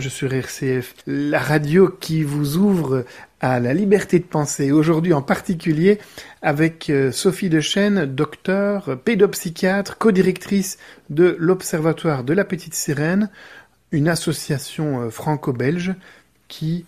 sur RCF, la radio qui vous ouvre à la liberté de penser. Aujourd'hui en particulier avec euh, Sophie Dechaine, docteur, pédopsychiatre, codirectrice de l'Observatoire de la Petite Sirène, une association euh, franco-belge qui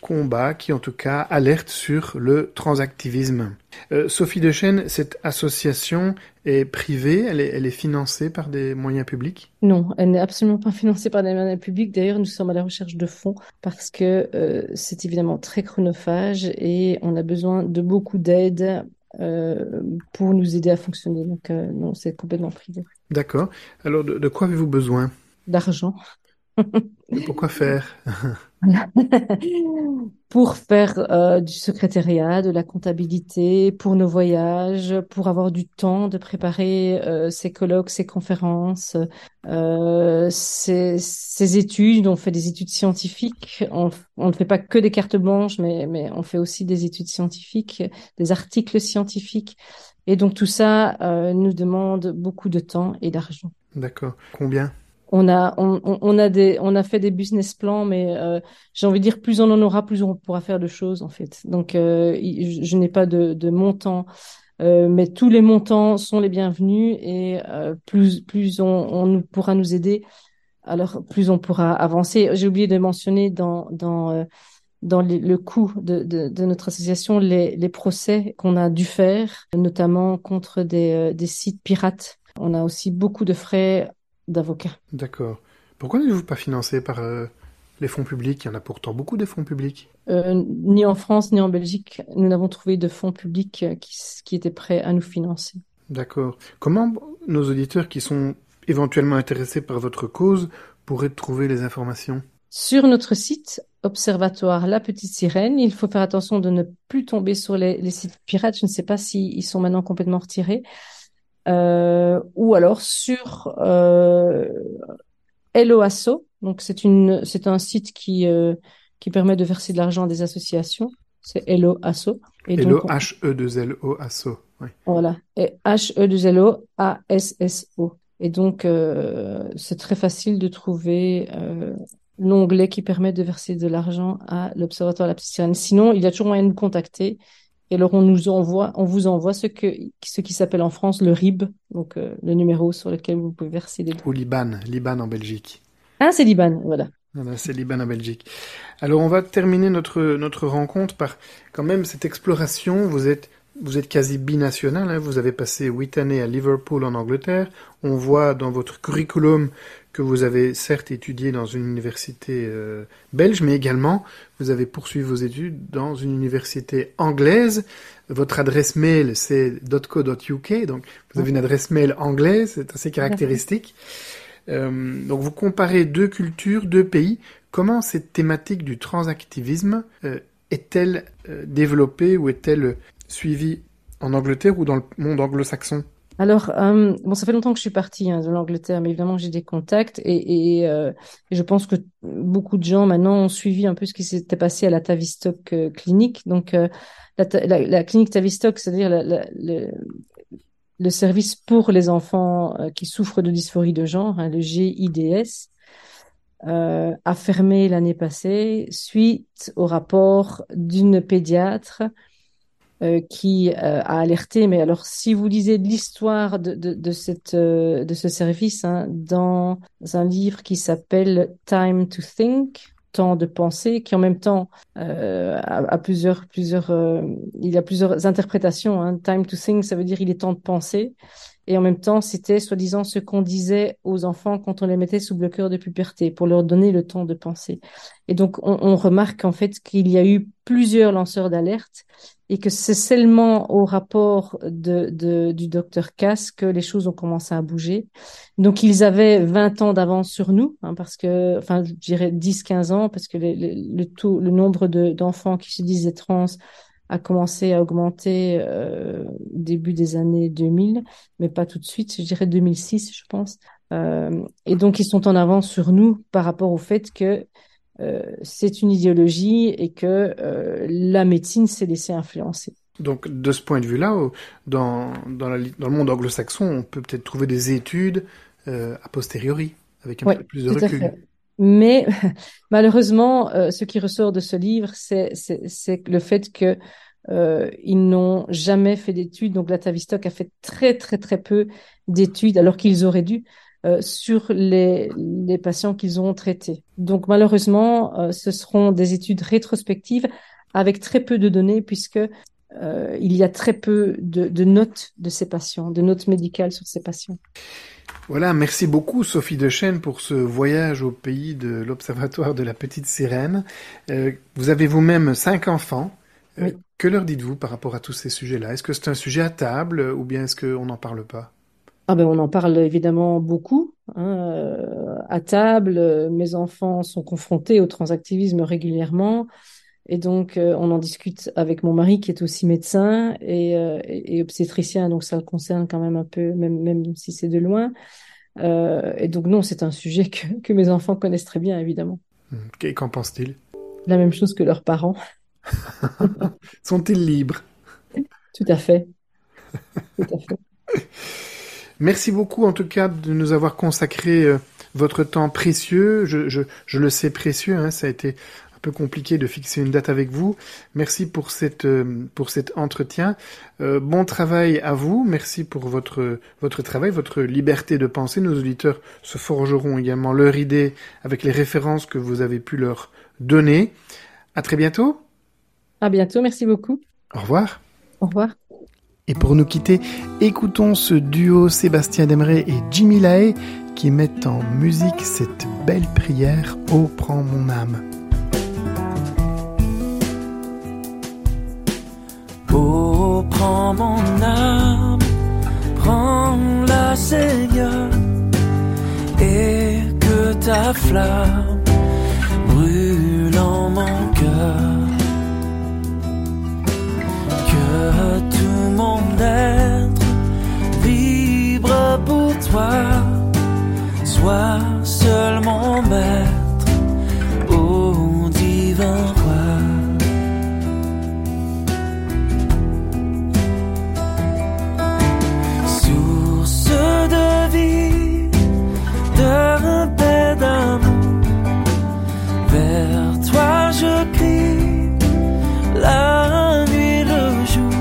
combat, qui en tout cas alerte sur le transactivisme. Euh, Sophie Dechaine, cette association est privée, elle est, elle est financée par des moyens publics? Non, elle n'est absolument pas financée par des moyens publics. D'ailleurs, nous sommes à la recherche de fonds parce que euh, c'est évidemment très chronophage et on a besoin de beaucoup d'aide euh, pour nous aider à fonctionner. Donc, euh, non, c'est complètement privé. D'accord. Alors de, de quoi avez-vous besoin? D'argent. Pourquoi faire? Pour faire euh, du secrétariat, de la comptabilité, pour nos voyages, pour avoir du temps de préparer euh, ces colloques, ces conférences, euh, ces, ces études. On fait des études scientifiques. On, on ne fait pas que des cartes blanches, mais, mais on fait aussi des études scientifiques, des articles scientifiques. Et donc tout ça euh, nous demande beaucoup de temps et d'argent. D'accord. Combien? On a, on, on- a des, on a fait des business plans, mais euh, j'ai envie de dire plus on en aura, plus on pourra faire de choses en fait. Donc euh, je, n'ai pas de, de montant, euh, mais tous les montants sont les bienvenus et euh, plus plus on, on pourra nous aider, alors plus on pourra avancer. J'ai oublié de mentionner dans dans euh, dans le coût de, de, de notre association les, les procès qu'on a dû faire, notamment contre des, euh, des sites pirates. On a aussi beaucoup de frais d'avocats. D'accord. Pourquoi n'êtes-vous pas financé par euh, les fonds publics? Il y en a pourtant beaucoup des fonds publics. Euh, ni en France ni en Belgique, nous n'avons trouvé de fonds publics euh, qui, étaient prêts à nous financer. D'accord. Comment nos auditeurs qui sont éventuellement intéressés par votre cause pourraient trouver les informations? Sur notre site Observatoire La Petite Sirène, il faut faire attention de ne plus tomber sur les, les sites pirates. Je ne sais pas s'ils sont maintenant complètement retirés. Euh, ou alors sur euh, LOASO. Donc c'est une, c'est un site qui euh, qui permet de verser de l'argent à des associations. C'est LOASO. Et Hello, donc, H-E-2-L-O, ASSO. Oui. Voilà, et H-E-2-L-O-A-S-S-O. Et donc, euh, c'est très facile de trouver euh, l'onglet qui permet de verser de l'argent à l'Observatoire de la Petite Sirène. Sinon, il y a toujours moyen de nous contacter. Et alors, on nous envoie, on vous envoie ce que, ce qui s'appelle en France le RIB, donc euh, le numéro sur lequel vous pouvez verser des. Ou Liban, Liban en Belgique. Ah, c'est Liban, voilà. c'est Liban en Belgique. Alors on va terminer notre notre rencontre par quand même cette exploration. Vous êtes vous êtes quasi binational. Hein. Vous avez passé huit années à Liverpool en Angleterre. On voit dans votre curriculum que vous avez certes étudié dans une université euh, belge, mais également vous avez poursuivi vos études dans une université anglaise. Votre adresse mail c'est .co.uk, donc vous avez une adresse mail anglaise, c'est assez caractéristique. Euh, donc vous comparez deux cultures, deux pays. Comment cette thématique du transactivisme euh, est-elle euh, développée ou est-elle suivie en Angleterre ou dans le monde anglo-saxon? Alors, bon, ça fait longtemps que je suis partie hein, de l'Angleterre, mais évidemment j'ai des contacts et, et, je pense que beaucoup de gens maintenant ont suivi un peu ce qui s'était passé à la Tavistock clinique. Donc, la, clinique Tavistock, c'est-à-dire le, service pour les enfants euh, qui souffrent de dysphorie de genre, hein, le GIDS, euh, a fermé l'année passée suite au rapport d'une pédiatre euh, qui a alerté. Mais alors, si vous lisez l'histoire de, de, de, cette, de ce service hein, dans un livre qui s'appelle Time to Think, temps de penser, qui en même temps euh, a, plusieurs, plusieurs, euh, il y a plusieurs interprétations. Hein. Time to think, ça veut dire il est temps de penser. Et en même temps, c'était soi-disant ce qu'on disait aux enfants quand on les mettait sous bloqueur de puberté, pour leur donner le temps de penser. Et donc, on, on remarque en fait qu'il y a eu plusieurs lanceurs d'alerte et que c'est seulement au rapport de, de, du docteur Cass que les choses ont commencé à bouger. Donc, ils avaient 20 ans d'avance sur nous, hein, parce que, enfin, je dirais 10-15 ans, parce que le, le, nombre d'enfants qui se disaient trans a commencé à augmenter euh, au début des années 2000, mais pas tout de suite, je dirais 2006, je pense. Euh, et donc, ils sont en avance sur nous par rapport au fait que euh, c'est une idéologie et que euh, la médecine s'est laissée influencer. Donc, de ce point de vue-là, dans, dans, la, dans, le monde anglo-saxon, on peut peut-être trouver des études a posteriori, avec un peu plus de recul. Mais malheureusement, ce qui ressort de ce livre, c'est le fait que euh, n'ont jamais fait d'études. Donc la Tavistock a fait très très très peu d'études, alors qu'ils auraient dû. Euh, sur les, les patients qu'ils ont traités. Donc malheureusement, euh, ce seront des études rétrospectives avec très peu de données puisque euh, il y a très peu de, de, notes de ces patients, de notes médicales sur ces patients. Voilà, merci beaucoup Sophie Dechaine pour ce voyage au pays de l'Observatoire de la Petite Sirène. Euh, vous avez vous-même cinq enfants. Oui. Que leur dites-vous par rapport à tous ces sujets-là? Est-ce que c'est un sujet à table ou bien est-ce qu'on n'en parle pas? Ah ben on en parle évidemment beaucoup hein, euh, à table. Mes enfants sont confrontés au transactivisme régulièrement et donc euh, on en discute avec mon mari qui est aussi médecin et, euh, et, obstétricien, donc ça le concerne quand même un peu, même même si c'est de loin. et donc non, c'est un sujet que, que mes enfants connaissent très bien évidemment. Et qu'en pensent-ils? La même chose que leurs parents. Sont-ils libres? Tout à fait. Tout à fait. Merci beaucoup en tout cas de nous avoir consacré euh, votre temps précieux. Je, je, je le sais précieux, hein, ça a été peu compliqué de fixer une date avec vous. Merci pour, cette, euh, pour cet entretien. Euh, bon travail à vous. Merci pour votre, votre travail, votre liberté de penser. Nos auditeurs se forgeront également leur idée avec les références que vous avez pu leur donner. À très bientôt. À bientôt. Merci beaucoup. Au revoir. Au revoir. Et pour nous quitter, écoutons ce duo Sébastien Demeret et Jimmy Lae qui mettent en musique cette belle prière Ô prends mon âme. Prends mon âme, prends-la Seigneur, et que ta flamme brûle en mon cœur. mon être vibre pour toi. Sois seul mon maître, ô divin de vie, de paix d'amour. Vers toi je crie, la nuit, le jour.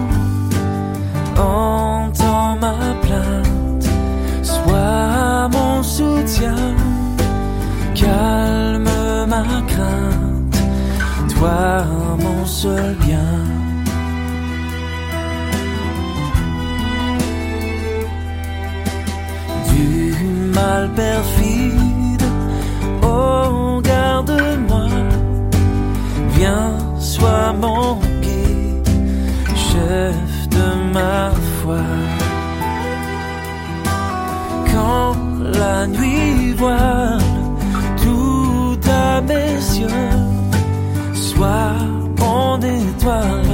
Entends ma plainte, sois mon soutien. Calme ma crainte, toi mon seul. Quand la nuit voile tout à mes yeux, sois mon étoile.